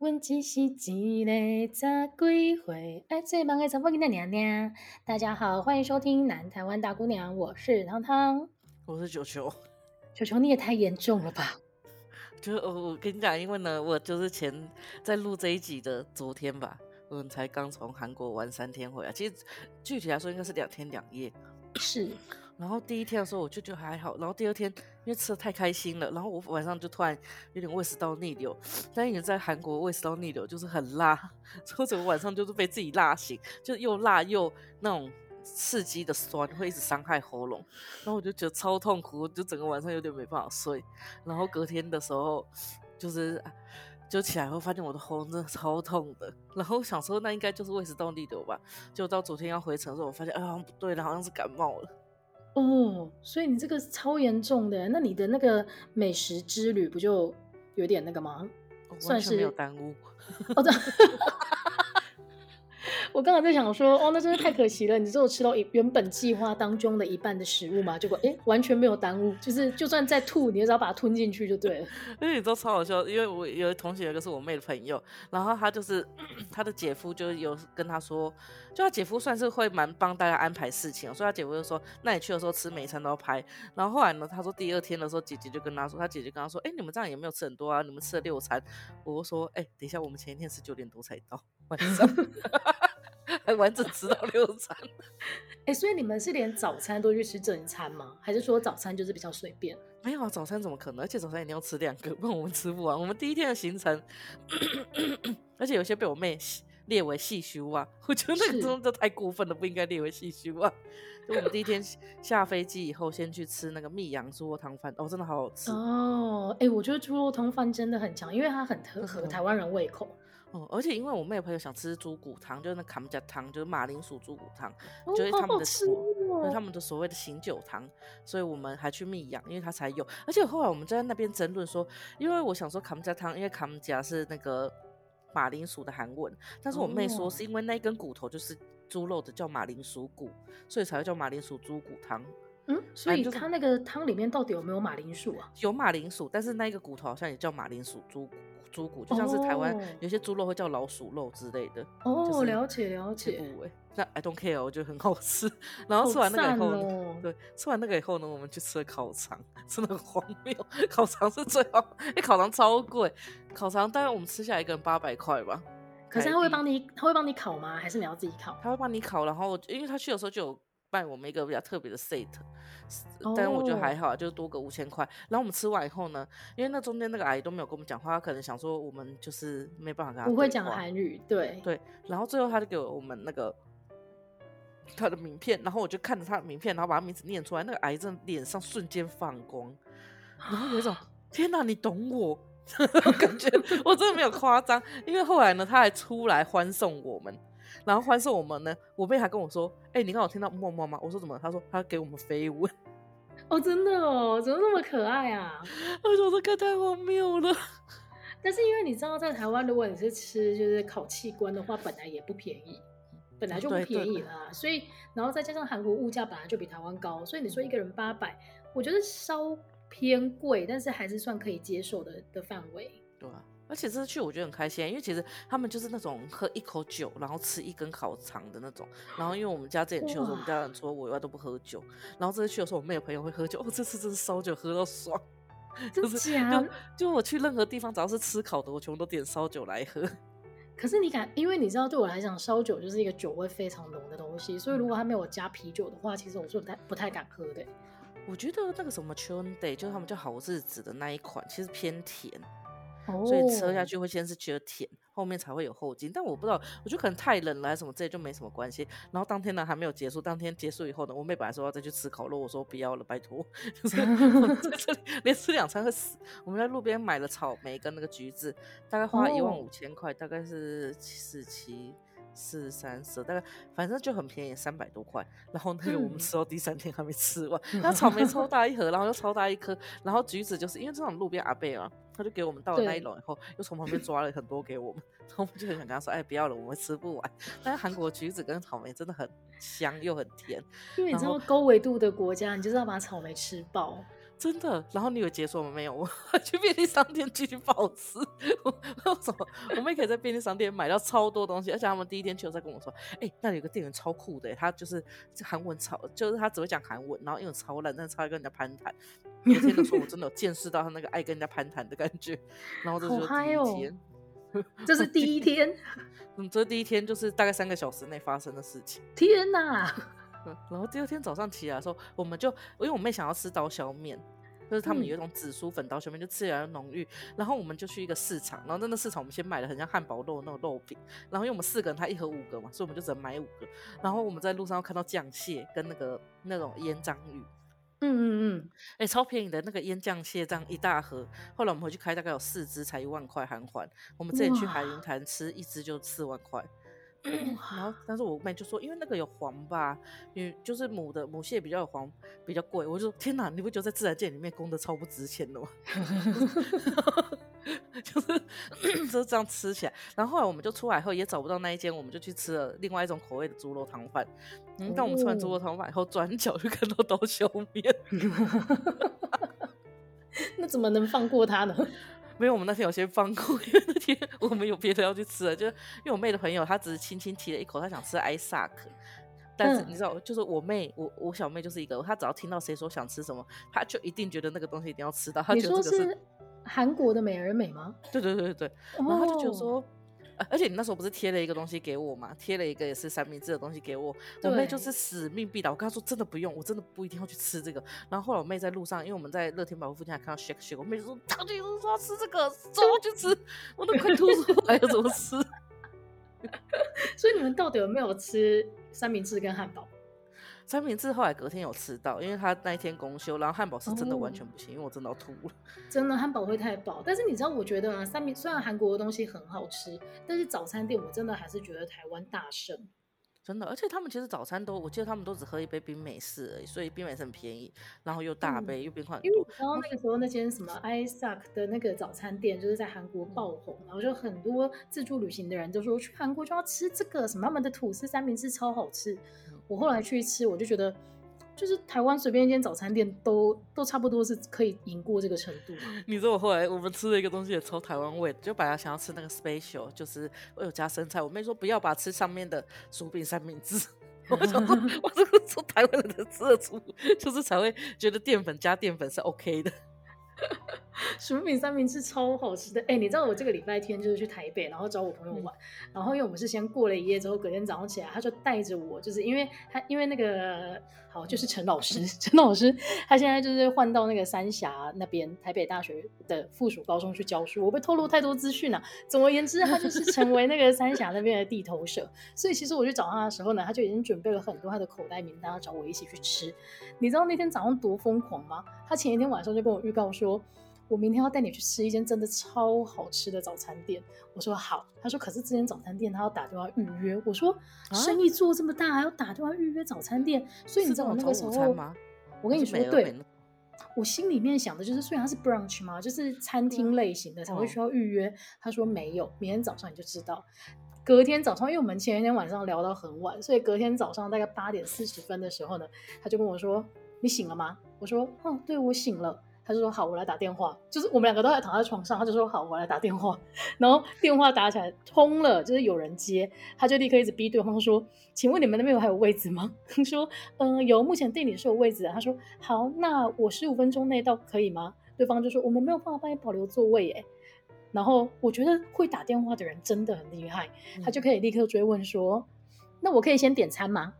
阮只是一个十几岁爱做梦的查某囡仔娘娘。大家好，欢迎收听《南台湾大姑娘》，我是汤汤，我是球球。球球，你也太严重了吧？就我我跟你讲，因为呢，我就是前在录这一集的昨天吧，我才刚从韩国玩三天回来。其实具体来说，应该是两天两夜。是。然后第一天的时候我就觉得还好，然后第二天因为吃的太开心了，然后我晚上就突然有点胃食道逆流。但你在韩国胃食道逆流就是很辣，所以整个晚上就是被自己辣醒，就又辣又那种刺激的酸，会一直伤害喉咙。然后我就觉得超痛苦，就整个晚上有点没办法睡。然后隔天的时候就是就起来后发现我的喉咙真的超痛的，然后想说那应该就是胃食道逆流吧。结果到昨天要回程的时候，我发现啊、哎、不对了，好像是感冒了。哦，所以你这个超严重的，那你的那个美食之旅不就有点那个吗？算是没有耽误。哦，对。我刚刚在想说，哦，那真是太可惜了。你只有吃到原本计划当中的一半的食物嘛？结果哎，完全没有耽误，就是就算再吐，你也只要把它吞进去就对了。因为你知道超好笑，因为我有同学，有一个是我妹的朋友，然后他就是他的姐夫就有跟他说，就他姐夫算是会蛮帮大家安排事情，所以他姐夫就说，那你去的时候吃每一餐都要拍。然后后来呢，他说第二天的时候，姐姐就跟他说，他姐姐跟他说，哎，你们这样也没有吃很多啊，你们吃了六餐。我说，哎，等一下，我们前一天是九点多才到晚上。还完整吃到六餐，哎、欸，所以你们是连早餐都去吃正餐吗？还是说早餐就是比较随便？没有啊，早餐怎么可能？而且早餐一定要吃两个，不然我们吃不完。我们第一天的行程，而且有些被我妹列为细修啊，我觉得那个真的太过分了，不应该列为细修啊。就我们第一天下飞机以后，先去吃那个密阳猪肉汤饭，哦，真的好好吃哦。哎、欸，我觉得猪肉汤饭真的很强，因为它很合合台湾人胃口。哦，而且因为我妹朋友想吃猪骨汤，就是那卡姆加汤，就是马铃薯猪骨汤，哦、就是他们的所，哦、就是他们的所谓的醒酒汤，所以我们还去蜜阳，因为它才有。而且后来我们就在那边争论说，因为我想说卡姆加汤，因为卡姆加是那个马铃薯的韩文，但是我妹说是因为那一根骨头就是猪肉的，叫马铃薯骨，所以才会叫马铃薯猪骨汤。嗯，所以它那个汤里面到底有没有马铃薯啊？有马铃薯，但是那个骨头好像也叫马铃薯猪骨。猪骨就像是台湾有些猪肉会叫老鼠肉之类的哦，了解了解。那 I don't care，我觉得很好吃。然后吃完那个以后，哦、对，吃完那个以后呢，我们去吃了烤肠，真的很荒谬。烤肠是最好，因为烤肠超贵，烤肠大概我们吃下来一个人八百块吧。可是他会帮你，他会帮你烤吗？还是你要自己烤？他会帮你烤，然后因为他去的时候就有。办我们一个比较特别的 set，但是我觉得还好，就多个五千块。然后我们吃完以后呢，因为那中间那个阿姨都没有跟我们讲话，她可能想说我们就是没办法跟她。不会讲韩语，对对。然后最后他就给我们那个他的名片，然后我就看着他的名片，然后把他名字念出来。那个阿姨真的脸上瞬间放光，然后有一种天哪，你懂我 感觉，我真的没有夸张。因为后来呢，他还出来欢送我们。然后欢送我们呢，我妹还跟我说：“哎、欸，你刚好听到默默吗？”我说：“怎么？”她说：“她给我们飞吻。”哦，真的哦，怎么那么可爱啊？我说：“这个太荒谬了。”但是因为你知道，在台湾，如果你是吃就是烤器官的话，本来也不便宜，本来就不便宜啦。对对，所以，然后再加上韩国物价本来就比台湾高，所以你说一个人八百，我觉得稍偏贵，但是还是算可以接受的的范围。对啊。而且这次去我觉得很开心，因为其实他们就是那种喝一口酒，然后吃一根烤肠的那种。然后因为我们家之前去的时候，我们家人除了我以外都不喝酒。然后这次去的时候，我没有朋友会喝酒。哦，这次真是烧酒喝到爽，就是就，就我去任何地方，只要是吃烤的，我全部都点烧酒来喝。可是你敢，因为你知道，对我来讲，烧酒就是一个酒味非常浓的东西，所以如果他没有加啤酒的话，其实我是不太不太敢喝的。我觉得那个什么 Cheondae 就是他们叫好日子的那一款，其实偏甜。Oh. 所以吃下去会先是觉得甜，后面才会有后劲。但我不知道，我觉得可能太冷了还是什么，这就没什么关系。然后当天呢还没有结束，当天结束以后呢，我妹本来说要再去吃烤肉，我说不要了，拜托，就是在这里连吃两餐会死。我们在路边买了草莓跟那个橘子，大概花一万五千块，大概是四七四三十，大概反正就很便宜，三百多块。然后那个我们吃到第三天还没吃完，那、嗯、草莓超大一盒，然后又超大一颗，然后橘子就是因为这种路边阿贝啊。他就给我们倒了那一笼以后，又从旁边抓了很多给我们，然后我们就很想跟他说：“哎，不要了，我们吃不完。”但是韩国橘子跟草莓真的很香又很甜，因为你知道高纬度的国家，你就是要把草莓吃爆。真的，然后你有解锁吗？没有，我 去便利商店继续暴吃。我为什么？我们也可以在便利商店买到超多东西，而且他们第一天去在跟我说，哎、欸，那里有个店员超酷的，他就是韩文超，就是他只会讲韩文，然后英文超烂，但是超爱跟人家攀谈。那天的时候，我真的有见识到他那个爱跟人家攀谈的感觉。然后这就是第一天，哦、这是第一天。嗯，这第一天就是大概三个小时内发生的事情。天哪！然后第二天早上起来的时候，我们就因为我妹想要吃刀削面，就是他们有一种紫苏粉刀削面，就吃起来浓郁。然后我们就去一个市场，然后在那市场我们先买了很像汉堡肉那种肉饼。然后因为我们四个人，他一盒五个嘛，所以我们就只能买五个。然后我们在路上又看到酱蟹跟那个那种腌章鱼，嗯嗯嗯，哎、欸，超便宜的那个腌酱蟹这样一大盒。后来我们回去开大概有四只，才一万块韩环。我们之前去海云坛吃一只就四万块。然后，但是我妹就说，因为那个有黄吧，因为就是母的母蟹比较有黄，比较贵。我就说，天哪，你不觉得在自然界里面公的超不值钱的吗？就是 就是这样吃起来。然后后来我们就出来后也找不到那一间，我们就去吃了另外一种口味的猪肉汤饭。嗯，但我们吃完猪肉汤饭以后，转角就看到刀削面。那怎么能放过他呢？没有，我们那天有些放空，因为那天我们有别的要去吃了，就因为我妹的朋友，她只是轻轻提了一口，她想吃艾萨克，但是你知道，嗯、就是我妹，我我小妹就是一个，她只要听到谁说想吃什么，她就一定觉得那个东西一定要吃到。她觉得这个是，是韩国的美而美吗？对对对对，然后她就觉得说。哦而且你那时候不是贴了一个东西给我吗？贴了一个也是三明治的东西给我。我妹就是死命必打，我跟她说真的不用，我真的不一定要去吃这个。然后后来我妹在路上，因为我们在乐天百货附近还看到 shake shake，我妹就说她就是说要吃这个，走去吃，我都快吐出来了，怎么吃？所以你们到底有没有吃三明治跟汉堡？三明治后来隔天有吃到，因为他那一天公休，然后汉堡是真的完全不行，哦、因为我真的要吐了。真的汉堡会太饱，但是你知道，我觉得啊，三明虽然韩国的东西很好吃，但是早餐店我真的还是觉得台湾大胜。真的，而且他们其实早餐都，我记得他们都只喝一杯冰美式而已，所以冰美式很便宜，然后又大杯、嗯、又冰块很多。因为然后那个时候那间什么 Isaac 的那个早餐店就是在韩国爆红，然后就很多自助旅行的人就说去韩国就要吃这个什么，他们的吐司三明治超好吃。我后来去吃，我就觉得，就是台湾随便一间早餐店都都差不多是可以赢过这个程度。你知道我后来我们吃了一个东西也超台湾味，就本来想要吃那个 special，就是我有加生菜，我妹说不要把吃上面的薯饼三明治。我想说，我这个说台湾人的吃得出，就是才会觉得淀粉加淀粉是 OK 的。薯饼三明治超好吃的，哎、欸，你知道我这个礼拜天就是去台北，然后找我朋友玩，嗯、然后因为我们是先过了一夜之后，隔天早上起来，他就带着我，就是因为他因为那个好就是陈老师，陈老师他现在就是换到那个三峡那边台北大学的附属高中去教书，我被透露太多资讯了。总而言之，他就是成为那个三峡那边的地头蛇，所以其实我去找他的时候呢，他就已经准备了很多他的口袋名单，要找我一起去吃。你知道那天早上多疯狂吗？他前一天晚上就跟我预告说。我明天要带你去吃一间真的超好吃的早餐店。我说好，他说可是这间早餐店他要打电话预约。我说生意做这么大还要打电话预约早餐店，所以你知道我那个时候，我跟你说对，我心里面想的就是，虽然它是 brunch 嘛，就是餐厅类型的才会需要预约。他说没有，明天早上你就知道。隔天早上，因为我们前一天晚上聊到很晚，所以隔天早上大概八点四十分的时候呢，他就跟我说：“你醒了吗？”我说：“哦，对，我醒了。”他就说好，我来打电话。就是我们两个都还躺在床上，他就说好，我来打电话。然后电话打起来通了，就是有人接，他就立刻一直逼对方说：“请问你们那边有还有位置吗？” 他说：“嗯、呃，有，目前店里是有位置的。”他说：“好，那我十五分钟内到可以吗？”对方就说：“我们没有办法帮你保留座位。”哎，然后我觉得会打电话的人真的很厉害，他就可以立刻追问说：“那我可以先点餐吗？”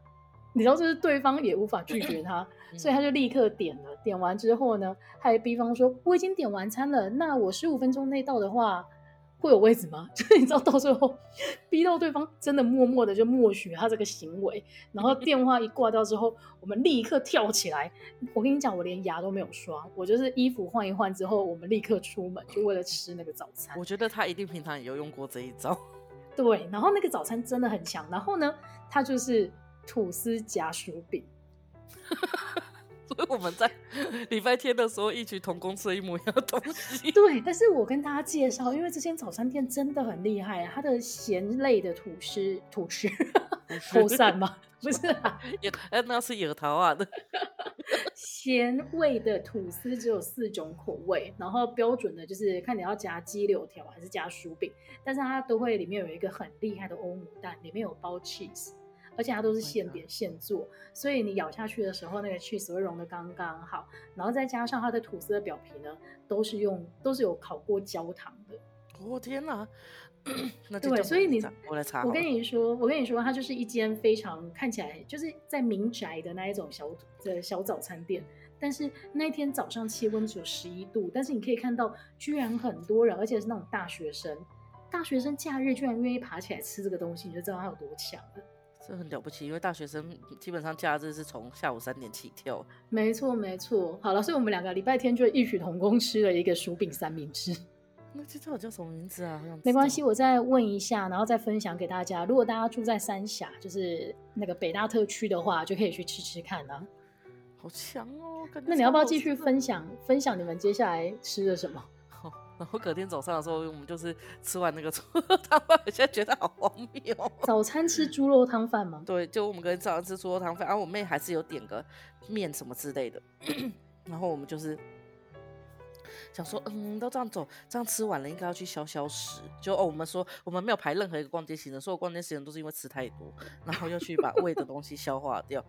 你知道，就是对方也无法拒绝他，所以他就立刻点了。点完之后呢，还逼方说：“我已经点完餐了，那我十五分钟内到的话，会有位置吗？” 就是你知道，到最后逼到对方真的默默的就默许他这个行为。然后电话一挂掉之后，我们立刻跳起来。我跟你讲，我连牙都没有刷，我就是衣服换一换之后，我们立刻出门，就为了吃那个早餐。我觉得他一定平常也有用过这一招。对，然后那个早餐真的很强。然后呢，他就是。吐司夹薯饼，所以我们在礼拜天的时候异曲同工吃一模一样的东西。对，但是我跟大家介绍，因为这间早餐店真的很厉害，它的咸类的吐司，吐司，脱散吗？不是啊，那是野桃啊的咸味的吐司只有四种口味，然后标准的就是看你要夹鸡柳条还是夹薯饼，但是它都会里面有一个很厉害的欧姆蛋，里面有包 cheese，而且它都是现点现做，所以你咬下去的时候，那个 cheese 会融得刚刚好，然后再加上它的吐司的表皮呢，都是用都是有烤过焦糖的。我、哦、天哪！对，所以你我来查。我跟你说，我跟你说，它就是一间非常看起来就是在民宅的那一种小的小早餐店。但是那一天早上气温只有十一度，但是你可以看到，居然很多人，而且是那种大学生，大学生假日居然愿意爬起来吃这个东西，你就知道它有多强了。这很了不起，因为大学生基本上假日是从下午三点起跳。没错，没错。好了，所以我们两个礼拜天就异曲同工吃了一个薯饼三明治。那这叫叫什么名字啊？没关系，我再问一下，然后再分享给大家。如果大家住在三峡，就是那个北大特区的话，就可以去吃吃看啊。好强哦！那你要不要继续分享分享你们接下来吃的什么？好，然后隔天早上的时候，我们就是吃完那个猪肉汤饭，我现在觉得好荒谬。早餐吃猪肉汤饭吗？对，就我们隔天早上吃猪肉汤饭，然后我妹还是有点个面什么之类的，然后我们就是。想说，嗯，都这样走，这样吃完了，应该要去消消食。就哦，我们说我们没有排任何一个逛街行程，所有逛街行程都是因为吃太多，然后要去把胃的东西消化掉。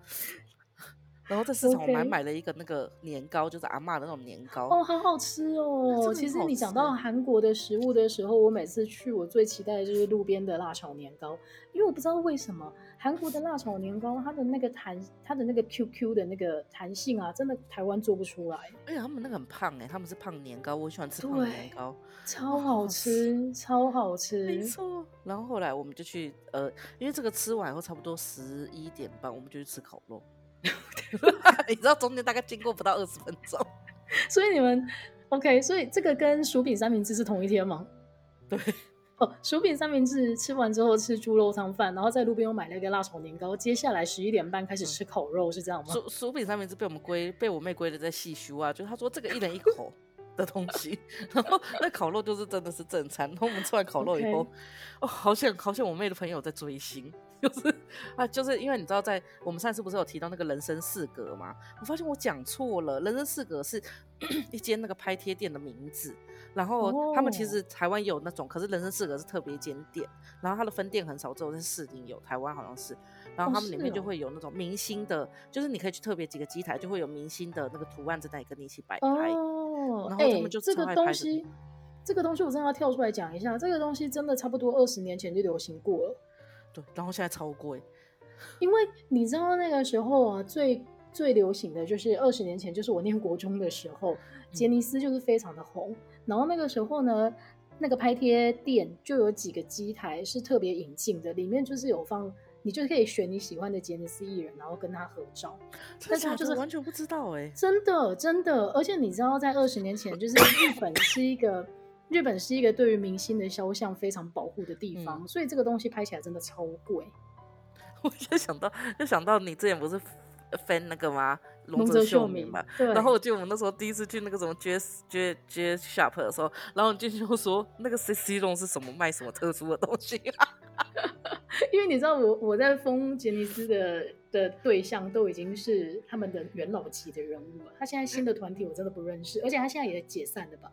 然后在市场还买了一个那个年糕就是阿嬷的那种年糕。哦，好好吃哦！吃其实你讲到韩国的食物的时候，我每次去，我最期待的就是路边的辣炒年糕，因为我不知道为什么韩国的辣炒年糕，它的那个弹，它的那个 QQ 的那个弹性啊，真的台湾做不出来。而且他们那个很胖哎，他们是胖年糕，我喜欢吃胖年糕，超好吃，哦、超好吃。没错。然后后来我们就去呃，因为这个吃完以后差不多十一点半，我们就去吃烤肉。你知道中间大概经过不到二十分钟，所以你们 OK，所以这个跟薯饼三明治是同一天吗？对，哦，薯饼三明治吃完之后吃猪肉汤饭，然后在路边又买了一个辣炒年糕，接下来十一点半开始吃烤肉，嗯、是这样吗？薯薯饼三明治被我们归被我妹归的在细修啊，就是她说这个一人一口的东西，然后那烤肉就是真的是正餐，然后我们吃完烤肉以后，Okay. 哦，好像好像我妹的朋友在追星。就是啊，就是因为你知道，在我们上次不是有提到那个人生四格吗？我发现我讲错了，人生四格是 一间那个拍贴店的名字。然后他们其实台湾有那种，可是人生四格是特别一间店，然后它的分店很少，只有在士林有，台湾好像是。然后他们里面就会有那种明星的，哦是哦、就是你可以去特别几个机台，就会有明星的那个图案在那里跟你一起摆拍。哦，然后他们就这个东西，这个东西我真的要跳出来讲一下，这个东西真的差不多二十年前就流行过了。对，然后现在超贵，因为你知道那个时候啊，最最流行的就是二十年前，就是我念国中的时候，杰尼斯就是非常的红。嗯、然后那个时候呢，那个拍贴店就有几个机台是特别引进的，里面就是有放，你就可以选你喜欢的杰尼斯艺人，然后跟他合照。但是他就是完全不知道哎、欸，真的真的，而且你知道，在二十年前，就是日本是一个。日本是一个对于明星的肖像非常保护的地方，嗯、所以这个东西拍起来真的超贵。我就想到，就想到你之前不是分那个吗？龙泽秀明嘛。对。然后我记得我们那时候第一次去那个什么 Jazz Jazz Jazz Shop 的时候，然后进去就说那个 C C 龙是什么卖什么特殊的东西啊？因为你知道我我在封杰尼斯的的对象都已经是他们的元老级的人物了，他现在新的团体我真的不认识，而且他现在也解散了吧？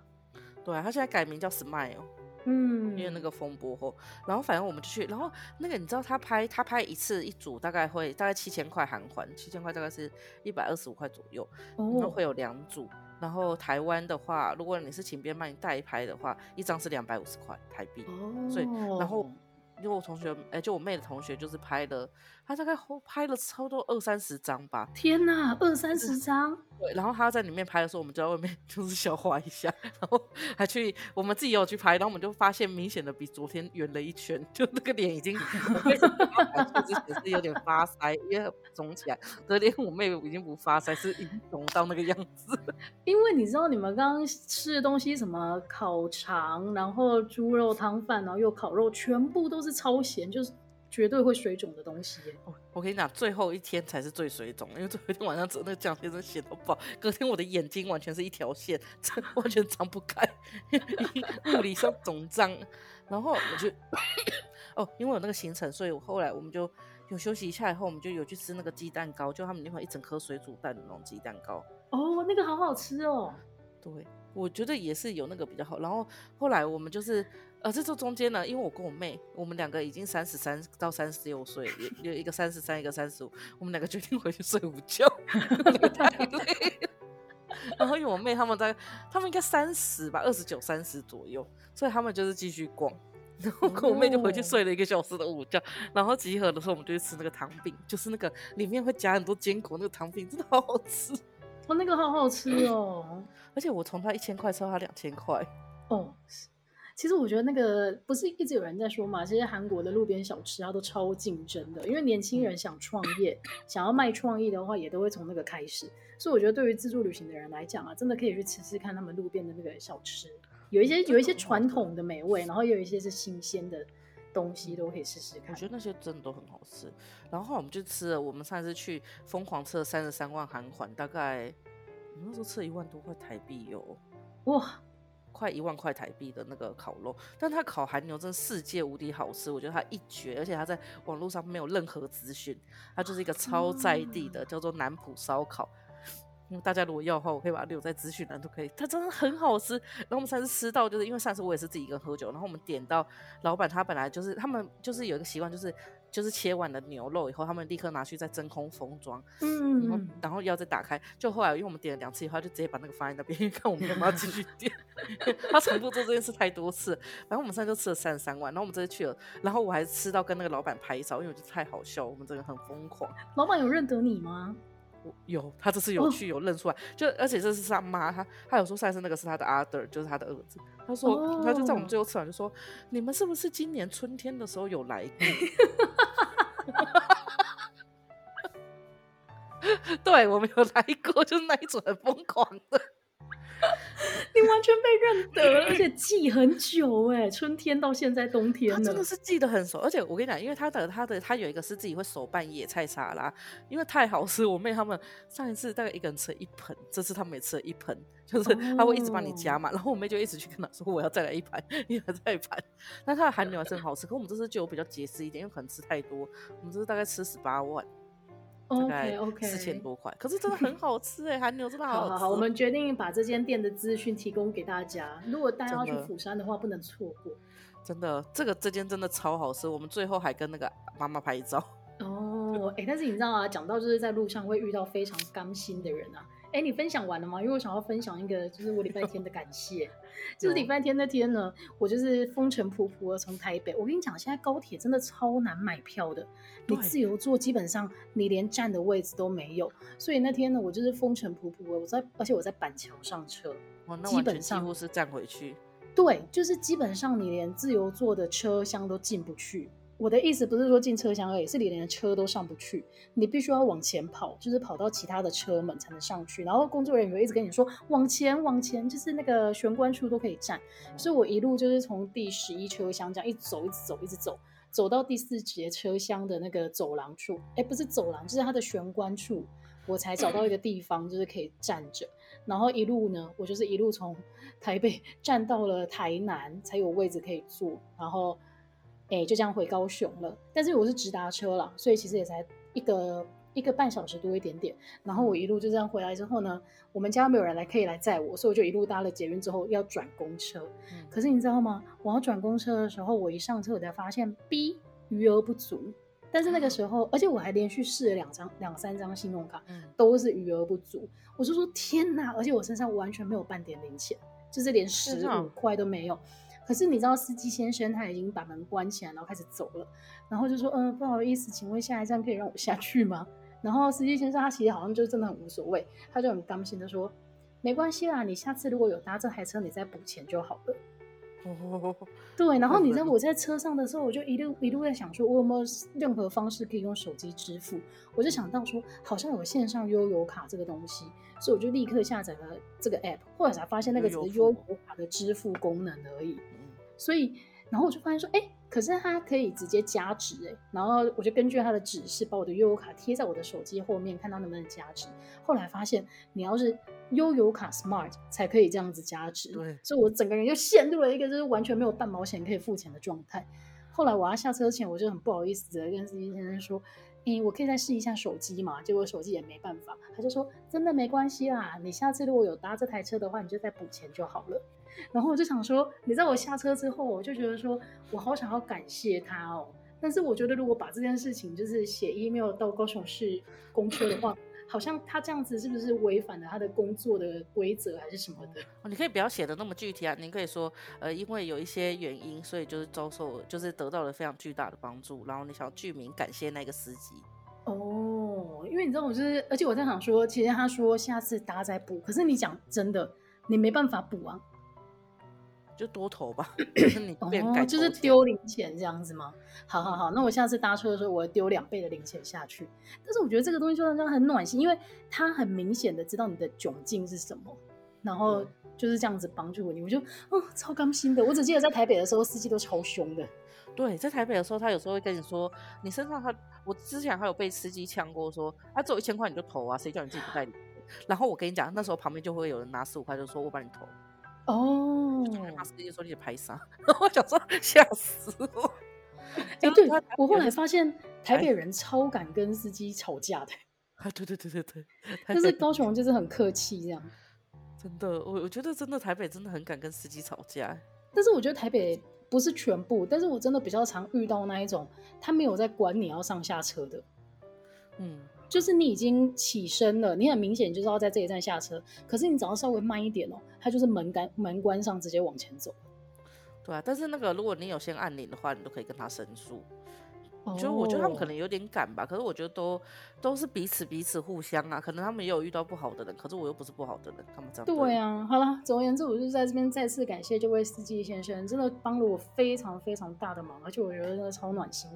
对，他现在改名叫 Smile，嗯，因为那个风波后，然后反正我们就去，然后那个你知道他拍他拍一次一组大概会大概七千块韩环，七千块大概是一百二十五块左右，然后会有两组，然后台湾的话，如果你是请别人帮你代拍的话，一张是两百五十块台币，哦，所以然后因为我同学，哎，就我妹的同学就是拍了。他大概拍了差不多二三十张吧。天哪，二三十张！对，然后他在里面拍的时候，我们就在外面 就是消化一下，然后还去我们自己有去拍，然后我们就发现明显的比昨天圆了一圈，就那个脸已经之前是有点发腮，因为肿起来，昨天我妹已经不发腮，是已经肿到那个样子。因为你知道你们刚刚吃的东西什么烤肠，然后猪肉汤饭，然后又烤肉，全部都是超咸，就是。绝对会水肿的东西。我我跟你讲，最后一天才是最水肿，因为最后一天晚上吃那个酱先生血到爆，隔天我的眼睛完全是一条线，完全张不开，物理上肿胀。然后我就哦，因为有那个行程，所以我后来我们就有休息一下，以后我们就有去吃那个鸡蛋糕，就他们那块一整颗水煮蛋的那种鸡蛋糕。哦，那个好好吃哦。对，我觉得也是有那个比较好。然后后来我们就是，呃，这这中间呢，因为我跟我妹，我们两个已经三十三到三十六岁，有有一个三十三，一个三十五，我们两个决定回去睡午觉，太累了。然后因为我妹他们在，他们应该三十吧，二十九、三十左右，所以他们就是继续逛。然后跟我妹就回去睡了一个小时的午觉。然后集合的时候，我们就去吃那个糖饼，就是那个里面会夹很多坚果那个糖饼，真的好好吃。哦，那个好好吃哦。而且我从他一千块吃到他两千块。哦，其实我觉得那个不是一直有人在说嘛，其实韩国的路边小吃它都超竞争的，因为年轻人想创业，想要卖创意的话，也都会从那个开始。所以我觉得对于自助旅行的人来讲啊，真的可以去吃吃看他们路边的那个小吃。有一些有一些传统的美味，然后有一些是新鲜的东西，都可以试试看。我觉得那些真的都很好吃。然后我们就吃了，我们上次去疯狂吃了三十三万韩元，大概那时候吃了一万多块台币哟、哦，哇，快一万块台币的那个烤肉。但他烤韩牛真的世界无敌好吃，我觉得他一绝，而且他在网络上没有任何资讯，他就是一个超在地的，叫做南浦烧烤。大家如果要的话，我可以把它留在资讯栏都可以。它真的很好吃。然后我们上次吃到，就是因为上次我也是自己一个人喝酒，然后我们点到老板他本来就是他们就是有一个习惯，就是就是切完的牛肉以后，他们立刻拿去再真空封装，嗯，然后然后要再打开。就后来因为我们点了两次以后，他就直接把那个放在那边，因 为看我们有没有继续点。他重复做这件事太多次。然后我们现在就吃了三十三碗，然后我们这次去了，然后我还是吃到跟那个老板拍照，因为我觉得太好笑，我们真的很疯狂。老板有认得你吗？有，他这次有去有认出来，哦、就而且这是他妈，他他有说上次那个是他的 other，就是他的儿子。他说、哦、他就在我们最后吃完就说，你们是不是今年春天的时候有来过？对，我们有来过，就是那一种很疯狂的。你完全被认得了，而且记很久哎，春天到现在冬天了，真的是记得很熟。而且我跟你讲，因为他的他的他有一个是自己会手拌野菜沙拉，因为太好吃。我妹他们上一次大概一个人吃了一盆，这次他们也吃了一盆，就是他会一直帮你加嘛。然后我妹就一直去跟他说，我要再来一盘，再一盘。但他的韩牛还是很好吃，可我们这次就比较节制一点，因为可能吃太多，我们这次大概吃十八万。OK OK，四千多块，可是真的很好吃哎，韩牛真的好吃。好，好，我们决定把这间店的资讯提供给大家。如果大家要去釜山的话，不能错过。真的，这个这间真的超好吃。我们最后还跟那个妈妈拍照。哦，哎，但是你知道啊，讲到就是在路上会遇到非常甘心的人啊。哎，你分享完了吗？因为我想要分享一个，就是我礼拜天的感谢。就是礼拜天那天呢，我就是风尘仆仆的从台北。我跟你讲，现在高铁真的超难买票的，你自由坐基本上你连站的位置都没有。所以那天呢，我就是风尘仆仆的，我在，而且我在板桥上车，基本上几乎是站回去。对，就是基本上你连自由坐的车厢都进不去。我的意思不是说进车厢而已，是你连车都上不去，你必须要往前跑，就是跑到其他的车门才能上去。然后工作人员一直跟你说往前往前，就是那个玄关处都可以站。所以我一路就是从第十一车厢这样一直走，一直走，一直走，走到第四节车厢的那个走廊处，哎，不是走廊，就是它的玄关处，我才找到一个地方，就是可以站着。然后一路呢，我就是一路从台北 站到了台南，才有位置可以坐。然后。哎，就这样回高雄了。但是我是直达车啦，所以其实也才一个一个半小时多一点点。然后我一路就这样回来之后呢，我们家没有人来可以来载我，所以我就一路搭了捷运之后要转公车。嗯、可是你知道吗？我要转公车的时候，我一上车我才发现 B 余额不足。但是那个时候，嗯、而且我还连续试了两张、两三张信用卡，都是余额不足。我就说天哪！而且我身上完全没有半点零钱，就是连十五块都没有。可是你知道司机先生他已经把门关起来，然后开始走了，然后就说：“嗯，不好意思，请问下一站可以让我下去吗？”然后司机先生他其实好像就真的很无所谓，他就很担心的说：“没关系啦，你下次如果有搭这台车，你再补钱就好了。”对，然后你知道我在车上的时候，我就一路一路在想说，我有没有任何方式可以用手机支付？我就想到说，好像有线上悠游卡这个东西，所以我就立刻下载了这个 app，后来才发现那个只是优游卡的支付功能而已。所以，然后我就发现说，哎，可是它可以直接加值，哎，然后我就根据它的指示，把我的悠游卡贴在我的手机后面，看它能不能加值。后来发现，你要是悠游卡 Smart 才可以这样子加值。对，所以我整个人就陷入了一个就是完全没有半毛钱可以付钱的状态。后来我要下车前，我就很不好意思的跟司机先生说，诶，我可以再试一下手机嘛？结果手机也没办法，他就说真的没关系啦，你下次如果有搭这台车的话，你就再补钱就好了。然后我就想说，你在我下车之后，我就觉得说我好想要感谢他哦。但是我觉得如果把这件事情就是写 email 到高雄市公车的话。好像他这样子是不是违反了他的工作的规则还是什么的？哦，你可以不要写的那么具体啊，你可以说，呃，因为有一些原因，所以就是遭受，就是得到了非常巨大的帮助，然后你想要具名感谢那个司机。哦，因为你知道我就是，而且我在想说，其实他说下次大家再补，可是你讲真的，你没办法补啊。就多投吧，就是你变改、哦，就是丢零钱这样子吗？好好好，那我下次搭车的时候，我要丢两倍的零钱下去。但是我觉得这个东西就让人很暖心，因为他很明显的知道你的窘境是什么，然后就是这样子帮助你，我就哦超甘心的。我只记得在台北的时候，司机都超凶的。对，在台北的时候，他有时候会跟你说，你身上他，我之前还有被司机呛过，说啊只有一千块你就投啊，谁叫你自己不带零钱？然后我跟你讲，那时候旁边就会有人拿十五块，就说我帮你投。哦，他司机说你拍啥？我想说吓死我。哎，对，我后来发现台北人超敢跟司机吵架的。啊，对对对对对，但是高雄就是很客气这样。真的，我我觉得真的台北真的很敢跟司机吵架。但是我觉得台北不是全部，但是我真的比较常遇到那一种，他没有在管你要上下车的。嗯。就是你已经起身了，你很明显就是要在这一站下车，可是你只要稍微慢一点哦，它就是门关门关上，直接往前走。对啊，但是那个如果你有先按铃的话，你都可以跟他申诉。就我觉得他们可能有点赶吧，可是我觉得都都是彼此彼此互相啊，可能他们也有遇到不好的人，可是我又不是不好的人，他们这样。对啊，好了，总而言之，我就在这边再次感谢这位司机先生，真的帮了我非常非常大的忙，而且我觉得真的超暖心。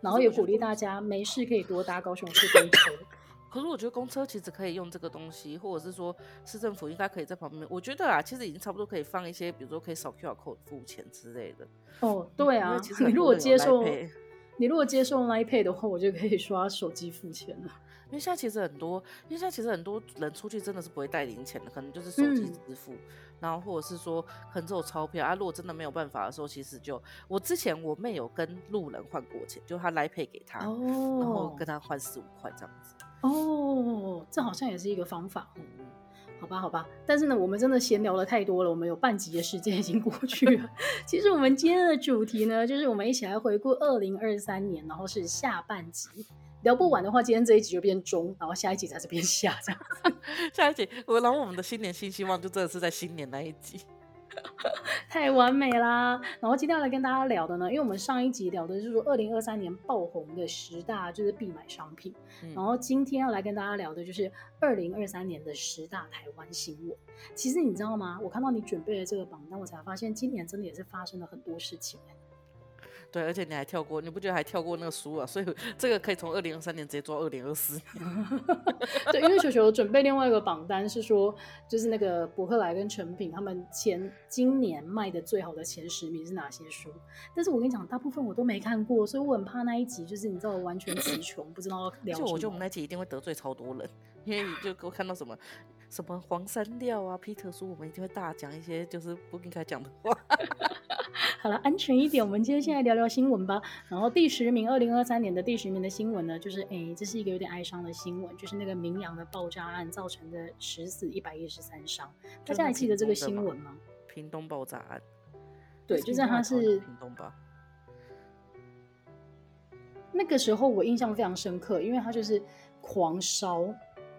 然后也鼓励大家没事可以多搭高雄市公车。可是我觉得公车其实可以用这个东西，或者是说市政府应该可以在旁边。我觉得啊，其实已经差不多可以放一些，比如说可以扫 QR code 付钱之类的。哦，对啊，其实你如果接受。你如果接受 Line Pay 的话，我就可以刷手机付钱了。因为现在其实很多，因为现在其实很多人出去真的是不会带零钱的，可能就是手机支付，嗯、然后或者是说可能只有钞票啊。如果真的没有办法的时候，其实就我之前我妹有跟路人换过钱，就他 Line Pay 给他，哦、然后跟他换十五块这样子。哦，这好像也是一个方法。嗯好吧，好吧，但是呢，我们真的闲聊了太多了，我们有半集的时间已经过去 了。其实我们今天的主题呢，就是我们一起来回顾二零二三年，然后是下半集。聊不完的话，今天这一集就变中，然后下一集才是变下这样。下一集，我然后我们的新年新希望就真的是在新年那一集。太完美啦！然后今天要来跟大家聊的呢，因为我们上一集聊的就是说二零二三年爆红的十大就是必买商品，嗯、然后今天要来跟大家聊的就是二零二三年的十大台湾新闻。其实你知道吗？我看到你准备了这个榜单，我才发现今年真的也是发生了很多事情。对，而且你还跳过，你不觉得还跳过那个书啊？所以这个可以从二零二三年直接做到二零二四年。对，因为球球准备另外一个榜单是说，就是那个博客来跟诚品他们前今年卖的最好的前十名是哪些书？但是我跟你讲，大部分我都没看过，所以我很怕那一集就是你知道我完全词穷，不知道要聊什么。就我觉得我们那集一定会得罪超多人，因为你就给我看到什么什么黄山料啊、皮特书，我们一定会大讲一些就是不应该讲的话。好了，安全一点，我们今天先来聊聊新闻吧。然后第十名，二零二三年的第十名的新闻呢，就是哎，这是一个有点哀伤的新闻，就是那个明阳的爆炸案造成的十死一百一十三伤。大家还记得这个新闻吗？屏东爆炸案。对，就是它是屏东吧。那个时候我印象非常深刻，因为它就是狂烧。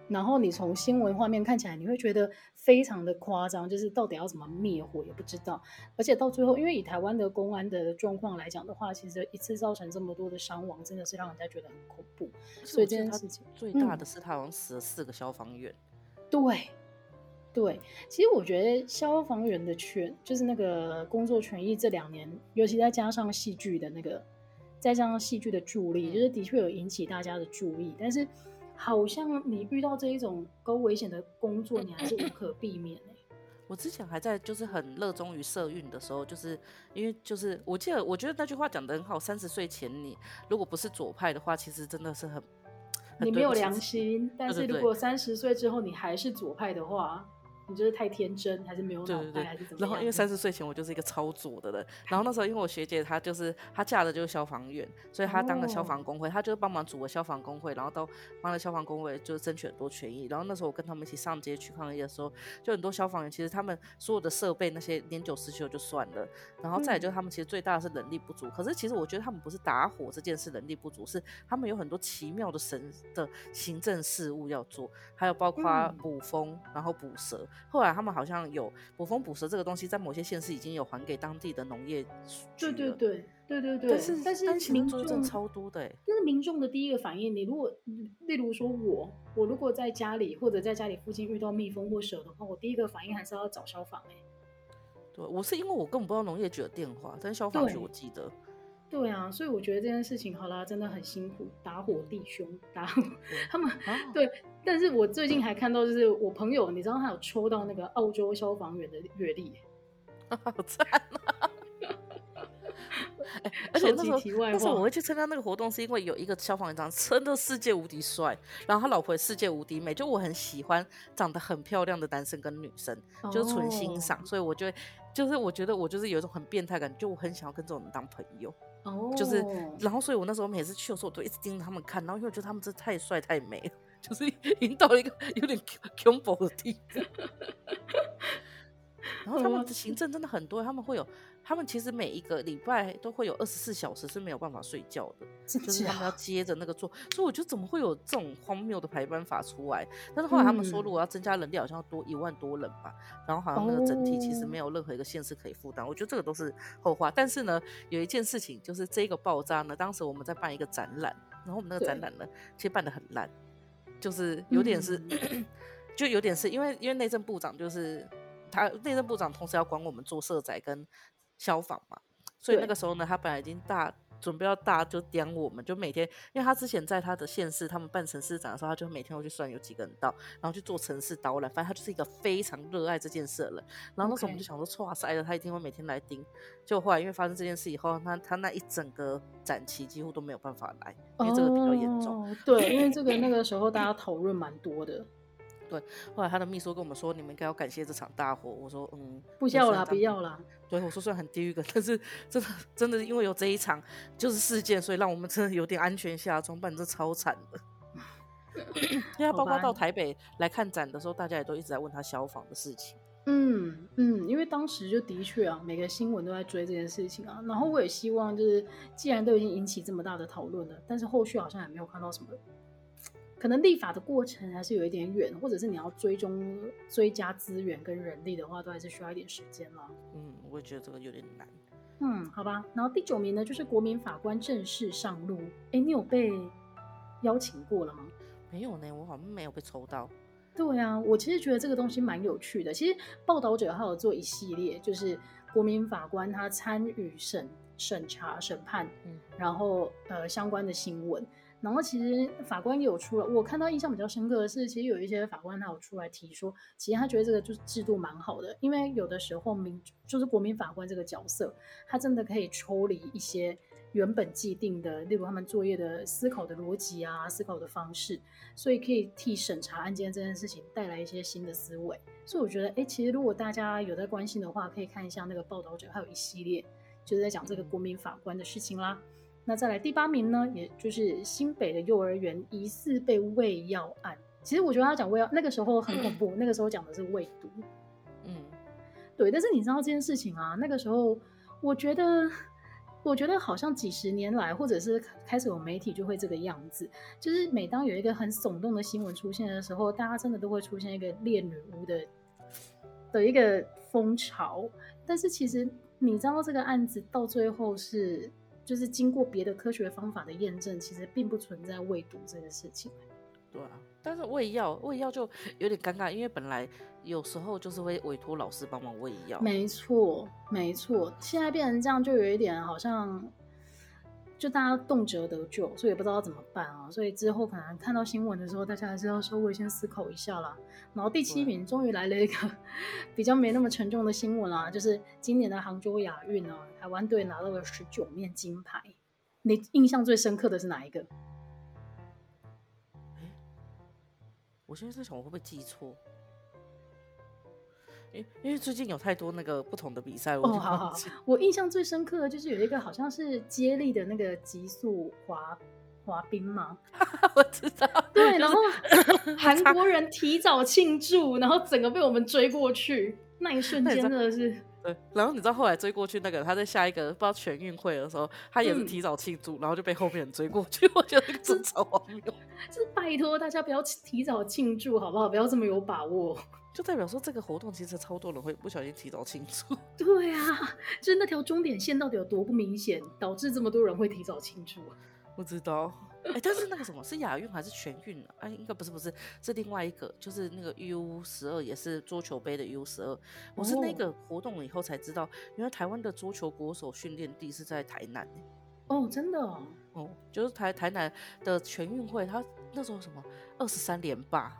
然后你从新闻画面看起来，你会觉得非常的夸张，就是到底要怎么灭火也不知道。而且到最后，因为以台湾的公安的状况来讲的话，其实一次造成这么多的伤亡，真的是让人家觉得很恐怖。所以这件事情最大的是他好像死了四个消防员。嗯、对，对，其实我觉得消防员的权，就是那个工作权益，这两年，尤其再加上戏剧的那个，再加上戏剧的助力，就是的确有引起大家的注意，但是。好像你遇到这一种高危险的工作，你还是无可避免、欸、我之前还在就是很热衷于社运的时候，就是因为就是我记得我觉得那句话讲得很好，三十岁前你如果不是左派的话，其实真的是很，很你没有良心。但是如果三十岁之后你还是左派的话，你就是太天真，还是没有脑袋，还是怎么样？然后因为三十岁前我就是一个超左的人，然后那时候因为我学姐她就是她嫁的就是消防员，所以她当了消防工会，她就是帮忙组了消防工会，然后到帮了消防工会就是争取很多权益。然后那时候我跟他们一起上街去抗议的时候，就很多消防员其实他们所有的设备那些年久失修就算了，然后再来就是他们其实最大的是能力不足。可是其实我觉得他们不是打火这件事能力不足，是他们有很多奇妙的神的行政事务要做，还有包括捕风，然后捕蛇。后来他们好像。有捕风捕蛇这个东西，在某些县市已经有还给当地的农业。对对对对对对。但是但是民众超多的，但是民众的第一个反应，你如果例如说我我如果在家里或者在家里附近遇到蜜蜂或蛇的话，我第一个反应还是要找消防哎。对，我是因为我根本不知道农业局的电话，但是消防局我记得。对啊，所以我觉得这件事情好啦，真的很辛苦，打火弟兄打火，他们、啊、对。但是我最近还看到，就是我朋友，你知道他有抽到那个澳洲消防员的阅历，好赞啊！欸、而且那时候，那时候我会去参加那个活动，是因为有一个消防员长真的世界无敌帅，然后他老婆也世界无敌美，就我很喜欢长得很漂亮的男生跟女生，就是纯欣赏，所以我就就是我觉得我就是有一种很变态感，就我很想要跟这种人当朋友。哦，就是，然后所以我那时候每次去的时候，我都一直盯着他们看，然后因为我觉得他们真的太帅太美了，就是已经到了一个有点恐怖的地步。然后他们的行政真的很多，他们会有。他们其实每一个礼拜都会有二十四小时是没有办法睡觉的，就是他们要接着那个做，所以我觉得怎么会有这种荒谬的排班法出来？但是后来他们说，如果要增加人力，好像要多一万多人吧，然后好像那个整体其实没有任何一个县市可以负担。我觉得这个都是后话。但是呢，有一件事情就是这个爆炸呢，当时我们在办一个展览，然后我们那个展览呢，其实办的很烂，就是有点是，就有点是因为因为内政部长就是他内政部长同时要管我们做社宅跟。消防嘛，所以那个时候呢，他本来已经大准备要大就点我们，就每天，因为他之前在他的县市，他们办城市展的时候，他就每天会去算有几个人到，然后去做城市导览，反正他就是一个非常热爱这件事的人。然后那时候我们就想说，哇塞的，他一定会每天来盯。就后来因为发生这件事以后，他他那一整个展期几乎都没有办法来，因为这个比较严重。哦、对，因为这个那个时候大家讨论蛮多的。对，后来他的秘书跟我们说，你们应该要感谢这场大火。我说，嗯，不要啦，不要啦。对，我说虽然很地狱的，但是真的真的因为有这一场就是事件，所以让我们真的有点安全下装，不然这超惨的。因为包括到台北来看展的时候，大家也都一直在问他消防的事情。嗯嗯，因为当时就的确啊，每个新闻都在追这件事情啊。然后我也希望就是，既然都已经引起这么大的讨论了，但是后续好像也没有看到什么。可能立法的过程还是有一点远，或者是你要追踪追加资源跟人力的话，都还是需要一点时间了。嗯，我也觉得这个有点难。嗯，好吧。然后第九名呢，就是国民法官正式上路。哎，你有被邀请过了吗？没有呢，我好像没有被抽到。对啊，我其实觉得这个东西蛮有趣的。其实报道者还有做一系列，就是国民法官他参与审审查审判，嗯，然后呃相关的新闻。然后其实法官也有出来，我看到印象比较深刻的是，其实有一些法官他有出来提说，其实他觉得这个就是制度蛮好的，因为有的时候民就是国民法官这个角色，他真的可以抽离一些原本既定的，例如他们作业的思考的逻辑啊，思考的方式，所以可以替审查案件这件事情带来一些新的思维。所以我觉得，哎，其实如果大家有在关心的话，可以看一下那个报道者，还有一系列就是在讲这个国民法官的事情啦。那再来第八名呢，也就是新北的幼儿园疑似被喂药案。其实我觉得他讲喂药那个时候很恐怖，那个时候讲的是喂毒。嗯，对。但是你知道这件事情啊，那个时候我觉得，我觉得好像几十年来，或者是开始有媒体就会这个样子，就是每当有一个很耸动的新闻出现的时候，大家真的都会出现一个猎女巫的的一个风潮。但是其实你知道这个案子到最后是。就是经过别的科学方法的验证，其实并不存在喂毒这个事情。对啊，但是喂药喂药就有点尴尬，因为本来有时候就是会委托老师帮忙喂药。没错，没错，现在变成这样，就有一点好像。就大家动辄得咎，所以也不知道怎么办啊。所以之后可能看到新闻的时候，大家还是要稍微先思考一下啦。然后第七名终于来了一个 比较没那么沉重的新闻啦，就是今年的杭州亚运啊，台湾队拿到了十九面金牌。你印象最深刻的是哪一个？我现在在想，我会不会记错？因因为最近有太多那个不同的比赛，哦，好好，我印象最深刻的就是有一个好像是接力的那个极速滑滑冰嘛，我知道，对，然后 韩国人提早庆祝，然后整个被我们追过去，那一瞬间真的是。对，然后你知道后来追过去那个他在下一个不知道全运会的时候，他也是提早庆祝，嗯、然后就被后面人追过去，我觉得真超荒谬。就是拜托大家不要提早庆祝好不好？不要这么有把握，就代表说这个活动其实超多人会不小心提早庆祝。对啊，就是那条终点线到底有多不明显，导致这么多人会提早庆祝？不知道。哎、欸，但是那个什么是亚运还是全运啊？哎，应该不是，不是，是另外一个，就是那个 U 十二，也是桌球杯的 U 十二。我是那个活动以后才知道，原来台湾的桌球国手训练地是在台南。哦，真的哦，哦，就是台台南的全运会，他那时候什么二十三连霸，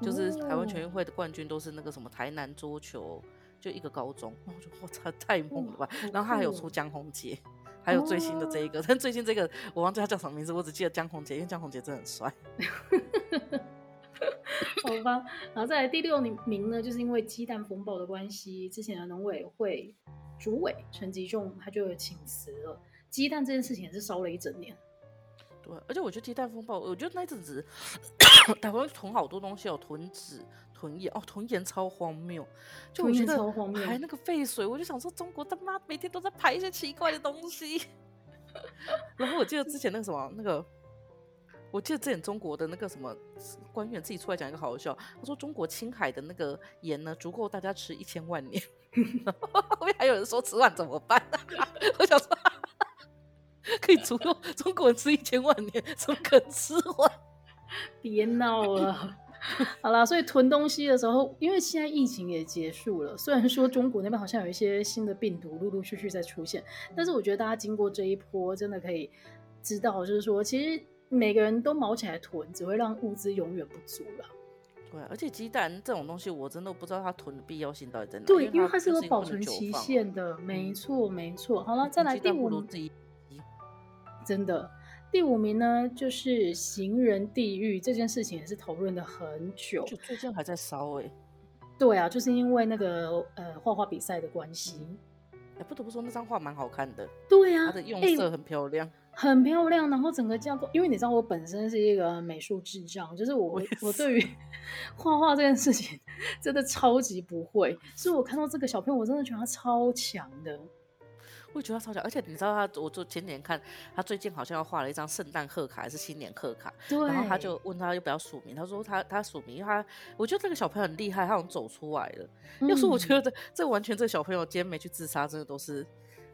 就是台湾全运会的冠军都是那个什么台南桌球，就一个高中。然后我就我操，太猛了吧！然后他还有出江宏杰。还有最新的这一个，哦、但最近这个我忘记他叫什么名字，我只记得江宏杰，因为江宏杰真的很帅。好吧，然后再来第六名呢，就是因为鸡蛋风暴的关系，之前的农委会主委陈吉仲他就请辞了。鸡蛋这件事情也是烧了一整年。对，而且我觉得鸡蛋风暴，我觉得那阵子台湾囤好多东西哦，囤纸。囤盐哦，囤盐超荒谬，就我觉得排那个废水，我就想说中国他妈每天都在排一些奇怪的东西。然后我记得之前那个什么那个，我记得之前中国的那个什么官员自己出来讲一个好笑，他说中国青海的那个盐呢，足够大家吃一千万年。后面还有人说吃完怎么办？我想说可以足够中国人吃一千万年，怎么可能吃完？别闹了。好啦，所以囤东西的时候，因为现在疫情也结束了，虽然说中国那边好像有一些新的病毒陆陆续续在出现，但是我觉得大家经过这一波，真的可以知道，就是说，其实每个人都毛起来囤，只会让物资永远不足了。对，而且鸡蛋这种东西，我真的不知道它囤的必要性到底在哪里。对，因为它是有保存期限的，没错，没错。好了，再来第五，真的。第五名呢，就是行人地狱这件事情也是讨论的很久，就最近还在烧哎、欸。对啊，就是因为那个呃画画比赛的关系。哎、欸，不得不说那张画蛮好看的。对啊，它的用色很漂亮、欸，很漂亮。然后整个架构，因为你知道我本身是一个美术智障，就是我我，我对于 画画这件事情真的超级不会，所以我看到这个小朋友，我真的觉得他超强的。我觉得他超强，而且你知道他，我就前几年看他最近好像要画了一张圣诞贺卡还是新年贺卡，对，然后他就问他要不要署名，他说他他署名，因为他我觉得这个小朋友很厉害，他好像走出来了。要说、嗯、我觉得这这完全这个小朋友今天没去自杀，真的都是。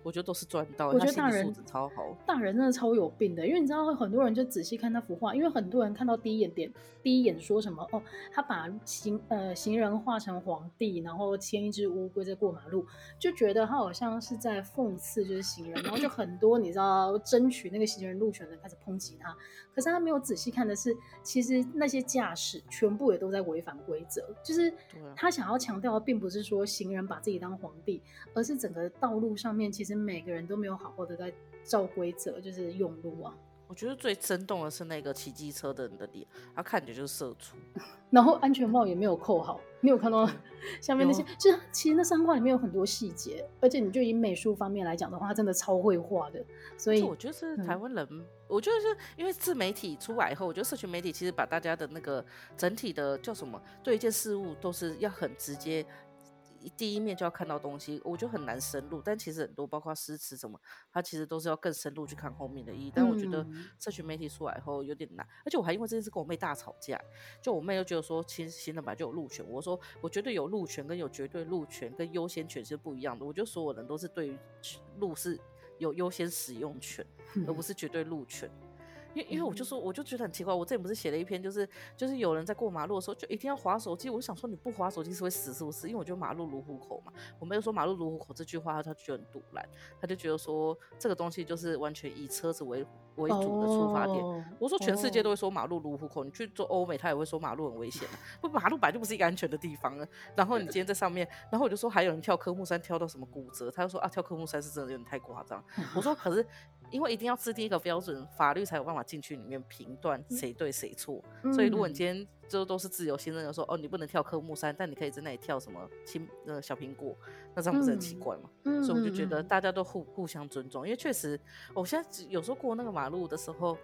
我觉得都是赚到，我觉得大人素质超好，大人真的超有病的，因为你知道很多人就仔细看那幅画，因为很多人看到第一眼点，第一眼说什么哦，他把行呃行人画成皇帝，然后牵一只乌龟在过马路，就觉得他好像是在讽刺就是行人，然后就很多你知道争取那个行人路权的开始抨击他，可是他没有仔细看的是，其实那些驾驶全部也都在违反规则，就是他想要强调的并不是说行人把自己当皇帝，而是整个道路上面其实。每个人都没有好好的在照规则，就是用路啊。我觉得最生动的是那个骑机车的人的脸，他看起来就是社畜，然后安全帽也没有扣好。你有看到 下面那些？就是其实那三画里面有很多细节，而且你就以美术方面来讲的话，他真的超会画的。所以我觉得是台湾人，嗯、我觉得是因为自媒体出来以后，我觉得社群媒体其实把大家的那个整体的叫什么，对一件事物都是要很直接。第一面就要看到东西，我就很难深入。但其实很多，包括诗词什么，它其实都是要更深入去看后面的意义。但我觉得社群媒体出来后有点难，而且我还因为这件事跟我妹大吵架。就我妹又觉得说，其实新人本来就有路权。我说，我觉得有路权跟有绝对路权跟优先权是不一样的。我觉得所有人都是对于路是有优先使用权，而不是绝对路权。因因为我就说，我就觉得很奇怪，我这里不是写了一篇，就是就是有人在过马路的时候就一定要划手机，我想说你不划手机是会死是不是？因为我觉得马路如虎口嘛，我没有说马路如虎口这句话，他就觉得很堵然，他就觉得说这个东西就是完全以车子为为主的出发点。Oh, 我说全世界都会说马路如虎口，你去做欧美他也会说马路很危险，不马路本来就不是一个安全的地方啊。然后你今天在上面，然后我就说还有人跳科目三跳到什么骨折，他就说啊跳科目三是真的有点太夸张。我说可是。因为一定要制定一个标准，法律才有办法进去里面评断谁对谁错。嗯、所以如果你今天就都是自由行政的说，哦，你不能跳科目三，但你可以在那里跳什么青呃小苹果，那这样不是很奇怪吗？嗯、所以我就觉得大家都互互相尊重，因为确实，我现在有时候过那个马路的时候，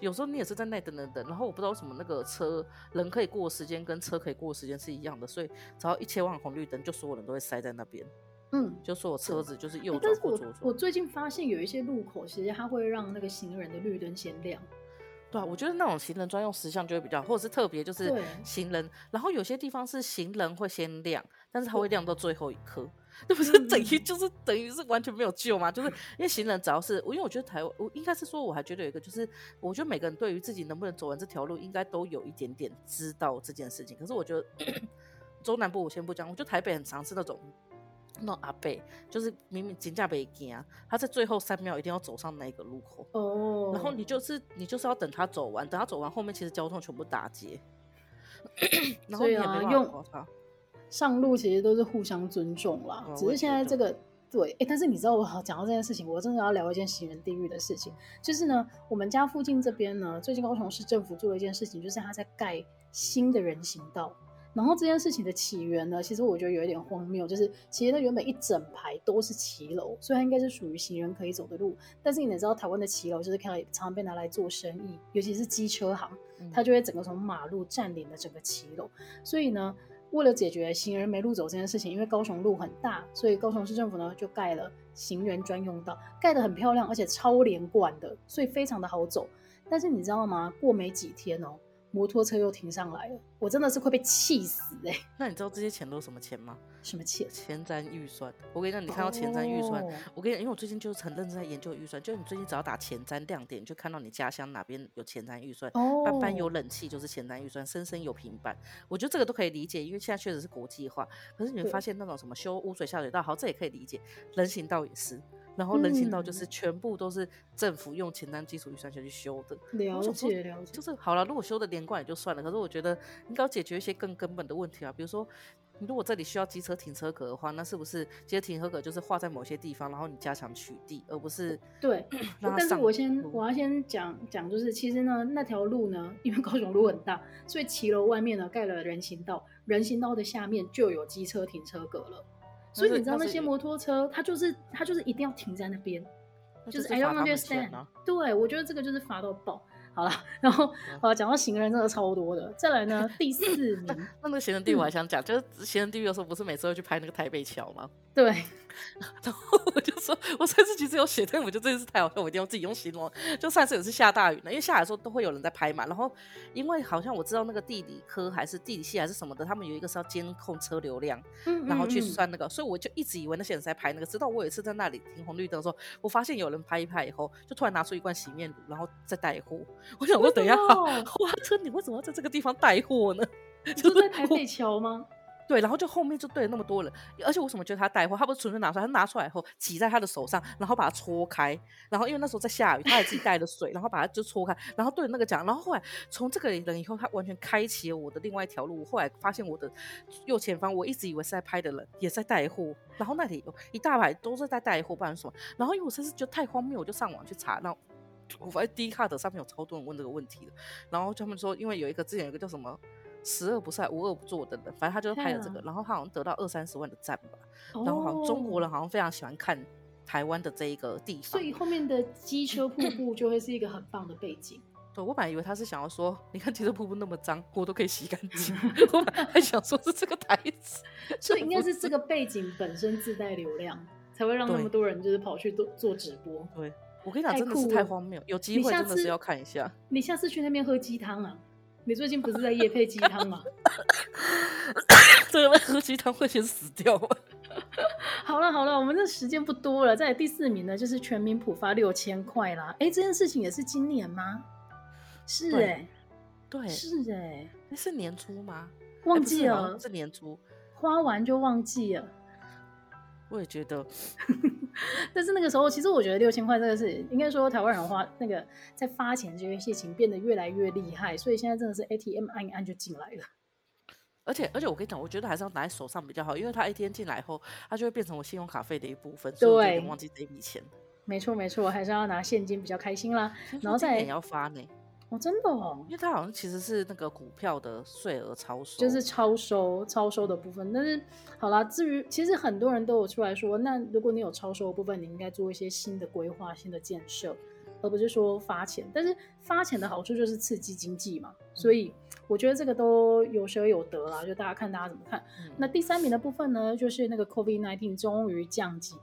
有时候你也是在那等等等，然后我不知道为什么那个车人可以过的时间跟车可以过的时间是一样的，所以只要一切换红绿灯，就所有人都会塞在那边。嗯，就说我车子就是右转或左转。我我最近发现有一些路口，其实它会让那个行人的绿灯先亮。对啊，我觉得那种行人专用时相就会比较，或者是特别就是行人，然后有些地方是行人会先亮，但是它会亮到最后一刻，那不是等于就是等于是完全没有救吗？就是因为行人只要是，因为我觉得台湾，我应该是说我还觉得有一个就是，我觉得每个人对于自己能不能走完这条路，应该都有一点点知道这件事情。可是我觉得 中南部我先不讲，我觉得台北很常是那种。那阿伯就是明明金价被惊啊，他在最后三秒一定要走上那一个路口哦，oh. 然后你就是你就是要等他走完，等他走完后面其实交通全部打结，然后你也没办法用上路其实都是互相尊重啦，嗯、只是现在这个对，哎，但是你知道我讲到这件事情，我真的要聊一件行人地狱的事情，就是呢，我们家附近这边呢，最近高雄市政府做了一件事情，就是他在盖新的人行道。然后这件事情的起源呢，其实我觉得有一点荒谬，就是其实它原本一整排都是骑楼，所以它应该是属于行人可以走的路。但是你也知道，台湾的骑楼就是看常常被拿来做生意，尤其是机车行，它就会整个从马路占领了整个骑楼。所以呢，为了解决行人没路走这件事情，因为高雄路很大，所以高雄市政府呢就盖了行人专用道，盖得很漂亮，而且超连贯的，所以非常的好走。但是你知道吗？过没几天哦。摩托车又停上来了，我真的是会被气死哎、欸！那你知道这些钱都是什么钱吗？什么钱？前瞻预算。我跟你讲，你看到前瞻预算，oh. 我跟你讲，因为我最近就是很认真在研究预算，就是你最近只要打前瞻亮点，就看到你家乡哪边有前瞻预算，班班、oh. 有冷气就是前瞻预算，生生有平板，我觉得这个都可以理解，因为现在确实是国际化。可是你会发现那种什么修污水下水道，好，这也可以理解，人行道也是。然后人行道就是全部都是政府用前瞻基础预算下去修的，了解了解。就是好了，如果修的连贯也就算了，可是我觉得应该要解决一些更根本的问题啊，比如说，如果这里需要机车停车格的话，那是不是机车停车格就是画在某些地方，然后你加强取缔，而不是对。但是我先我要先讲讲，就是其实呢，那条路呢，因为高雄路很大，所以骑楼外面呢盖了人行道，人行道的下面就有机车停车格了。所以你知道那些摩托车，它就是它就是一定要停在那边，就是 I don't understand。对，我觉得这个就是罚到爆。好了，然后呃，讲到行人真的超多的。再来呢，第四名，那那个行人地狱我还想讲，就是行人地狱的时候，不是每次会去拍那个台北桥吗？对，然后我就说，我上次其实有写，但我觉得这次太好笑，我一定要自己用形容。就上次也是下大雨呢，因为下来的时候都会有人在拍嘛。然后因为好像我知道那个地理科还是地理系还是什么的，他们有一个是要监控车流量，然后去算那个，所以我就一直以为那些人在拍那个。直到我有一次在那里停红绿灯的时候，我发现有人拍一拍以后，就突然拿出一罐洗面乳，然后再带货。我想说，等一下，花车，你为什么要在这个地方带货呢？就是在台北桥吗？对，然后就后面就对了那么多人，而且为什么觉得他带货？他不是纯粹拿出来，他拿出来以后挤在他的手上，然后把它搓开，然后因为那时候在下雨，他也自己带了水，然后把它就搓开，然后对着那个讲，然后后来从这个人以后，他完全开启了我的另外一条路。我后来发现我的右前方，我一直以为是在拍的人也在带货，然后那里有一大排都是在带货，不然什么？然后因为我实在是觉得太荒谬，我就上网去查，然后。我发现 Dcard 上面有超多人问这个问题的，然后他们说，因为有一个之前有个叫什么“十恶不赦无恶不作”的人，反正他就拍了这个，然后他好像得到二三十万的赞吧，然后好像中国人好像非常喜欢看台湾的这一个地方，所以后面的机车瀑布就会是一个很棒的背景。对，我本来以为他是想要说，你看机车瀑布那么脏，我都可以洗干净，我本来还想说是这个台词，所以应该是这个背景本身自带流量，才会让那么多人就是跑去做做直播。对。我跟你讲，真的是太荒谬，有机会真的是要看一下。你下次去那边喝鸡汤啊？你最近不是在夜配鸡汤吗？这个喝鸡汤会先死掉吗？好了好了，我们这时间不多了。再来第四名呢，就是全民普发六千块啦。哎、欸，这件事情也是今年吗？是哎、欸，对，是哎、欸，是年初吗？忘记了，欸、是，是年初，花完就忘记了。我也觉得，但是那个时候，其实我觉得六千块这个是应该说台湾人花那个在发钱这件事情变得越来越厉害，所以现在真的是 ATM 按一按就进来了。而且而且我跟你讲，我觉得还是要拿在手上比较好，因为它 ATM 进来后，它就会变成我信用卡费的一部分，所以我有点忘记这笔钱。没错没错，还是要拿现金比较开心啦。然后再也要发呢。哦，真的哦，因为它好像其实是那个股票的税额超收，就是超收超收的部分。但是好啦，至于其实很多人都有出来说，那如果你有超收的部分，你应该做一些新的规划、新的建设，而不是说发钱。但是发钱的好处就是刺激经济嘛，所以我觉得这个都有舍有得啦，就大家看大家怎么看。嗯、那第三名的部分呢，就是那个 COVID-19 终于降级。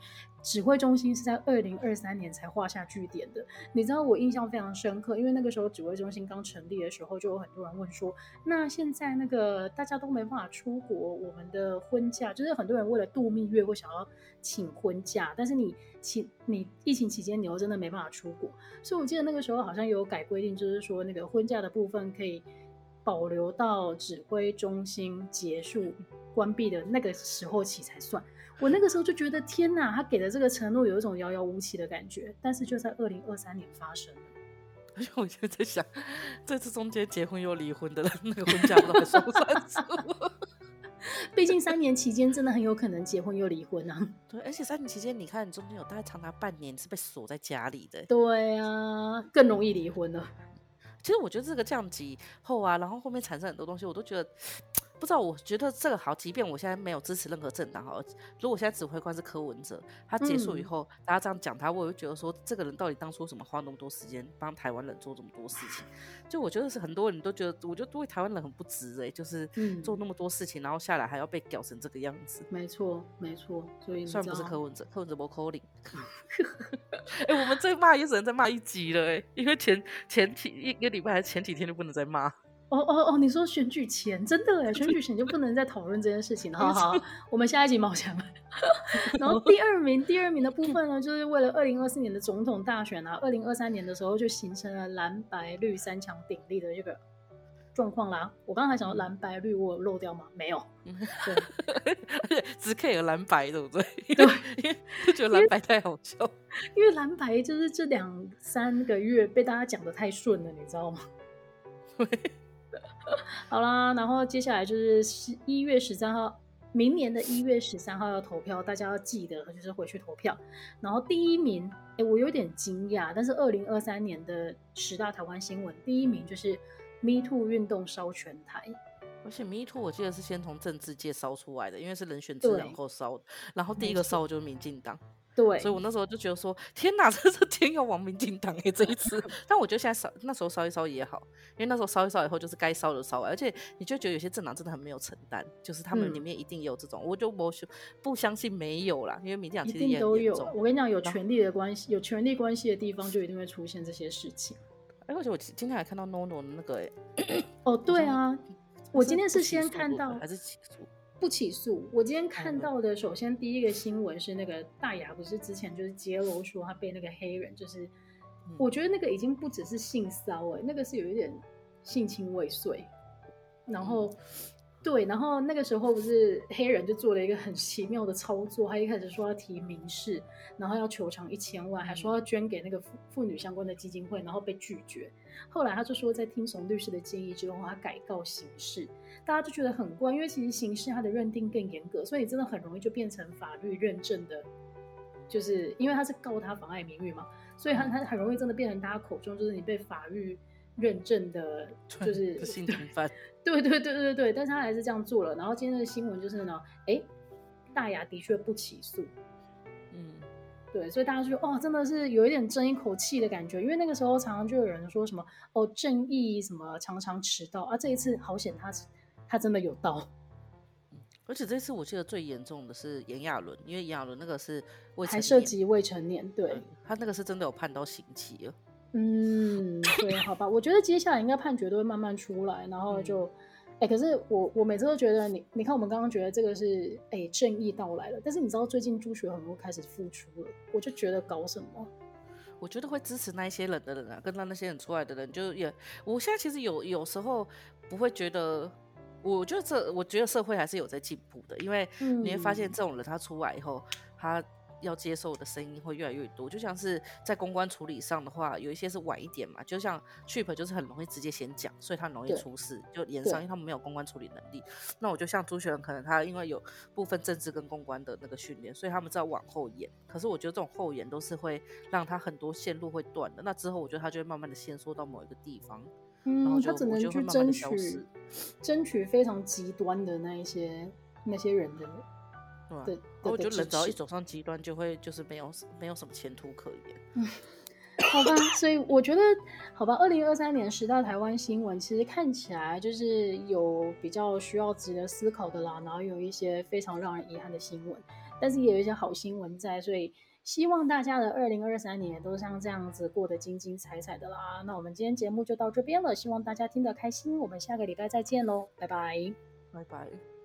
指挥中心是在二零二三年才画下句点的，你知道我印象非常深刻，因为那个时候指挥中心刚成立的时候，就有很多人问说，那现在那个大家都没办法出国，我们的婚假就是很多人为了度蜜月会想要请婚假，但是你请你疫情期间你又真的没办法出国，所以我记得那个时候好像有改规定，就是说那个婚假的部分可以保留到指挥中心结束关闭的那个时候起才算。我那个时候就觉得天哪，他给的这个承诺有一种遥遥无期的感觉，但是就在二零二三年发生了。而 且我就在想，这次中间结婚又离婚的人，那个婚假不知道算不算数？毕竟三年期间真的很有可能结婚又离婚啊。对，而且三年期间，你看你中间有大概长达半年是被锁在家里的。对啊，更容易离婚了。其实我觉得这个降级后啊，然后后面产生很多东西，我都觉得。不知道，我觉得这个好。即便我现在没有支持任何政党，好，如果现在指挥官是柯文哲，他结束以后，嗯、大家这样讲他，我会觉得说，这个人到底当初什么花那么多时间帮台湾人做这么多事情？就我觉得是很多人都觉得，我觉得对台湾人很不值哎、欸，就是做那么多事情，然后下来还要被搞成这个样子。没错，没错。所以虽然不是柯文哲，柯文哲不扣零。哎、欸，我们再骂也只能再骂一集了哎、欸，因为前前几一个礼拜还是前几天就不能再骂。哦哦哦！你说选举前真的哎，选举前就不能再讨论这件事情了。好好，我们下一集冒险了。然后第二名，第二名的部分呢，就是为了二零二四年的总统大选啊，二零二三年的时候就形成了蓝白绿三强鼎立的这个状况啦。我刚才还想说蓝白绿，我有漏掉吗？没有。对，而且只 care 蓝白，对不对？对，因为就觉得蓝白太好笑。因为蓝白就是这两三个月被大家讲的太顺了，你知道吗？对。好啦，然后接下来就是十一月十三号，明年的一月十三号要投票，大家要记得就是回去投票。然后第一名，哎，我有点惊讶，但是二零二三年的十大台湾新闻，第一名就是 Me Too 运动烧全台，而且 Me Too 我记得是先从政治界烧出来的，因为是人选之人后烧的，然后第一个烧就是民进党。对，所以我那时候就觉得说，天哪，这是天要亡民进党哎，这一次。但我觉得现在烧，那时候烧一烧也好，因为那时候烧一烧以后，就是该烧的烧完，而且你就觉得有些政党真的很没有承担，就是他们里面一定有这种，嗯、我就不不相信没有啦，因为民进党其实也都有。我跟你讲，有权力的关系，有权力关系的地方，就一定会出现这些事情。哎，而且我今天还看到 NONO 的那个，哎，哦，对啊，我今天是先看到还是起诉？不起诉。我今天看到的，首先第一个新闻是那个大牙，不是之前就是揭露说他被那个黑人，就是我觉得那个已经不只是性骚哎，那个是有一点性侵未遂，然后。对，然后那个时候不是黑人就做了一个很奇妙的操作，他一开始说要提民事，然后要求偿一千万，还说要捐给那个妇妇女相关的基金会，然后被拒绝。后来他就说在听从律师的建议之后，他改告刑事。大家就觉得很怪，因为其实刑事它的认定更严格，所以真的很容易就变成法律认证的，就是因为他是告他妨碍名誉嘛，所以他他很容易真的变成大家口中就是你被法律认证的，就是性侵犯。对对对对对对，但是他还是这样做了。然后今天的新闻就是呢，哎，大牙的确不起诉。嗯，对，所以大家就说哦，真的是有一点争一口气的感觉。因为那个时候常常就有人说什么哦，正义什么常常迟到啊，这一次好险他他真的有到。而且这次我记得最严重的是炎亚纶，因为炎亚纶那个是未还涉及未成年，对、嗯、他那个是真的有判到刑期了。嗯，对，好吧，我觉得接下来应该判决都会慢慢出来，然后就，哎、嗯，可是我我每次都觉得你，你看我们刚刚觉得这个是哎正义到来了，但是你知道最近朱学恒又开始复出了，我就觉得搞什么？我觉得会支持那一些人的人啊，跟他那些人出来的人，就也，我现在其实有有时候不会觉得，我觉得这我觉得社会还是有在进步的，因为你会发现这种人他出来以后，他。要接受的声音会越来越多。就像是在公关处理上的话，有一些是晚一点嘛，就像 Chip 就是很容易直接先讲，所以他容易出事，就连上，因为他们没有公关处理能力。那我就像朱学仁，可能他因为有部分政治跟公关的那个训练，所以他们知道往后延。可是我觉得这种后延都是会让他很多线路会断的。那之后我觉得他就会慢慢的限缩到某一个地方。嗯，他只能去争取，争取非常极端的那一些那些人的，对我觉得人只要一走上极端，就会就是没有没有什么前途可言。嗯，好吧，所以我觉得，好吧，二零二三年十大台湾新闻，其实看起来就是有比较需要值得思考的啦，然后有一些非常让人遗憾的新闻，但是也有一些好新闻在，所以。希望大家的二零二三年都像这样子过得精精彩彩的啦。那我们今天节目就到这边了，希望大家听得开心。我们下个礼拜再见喽，拜拜，拜拜。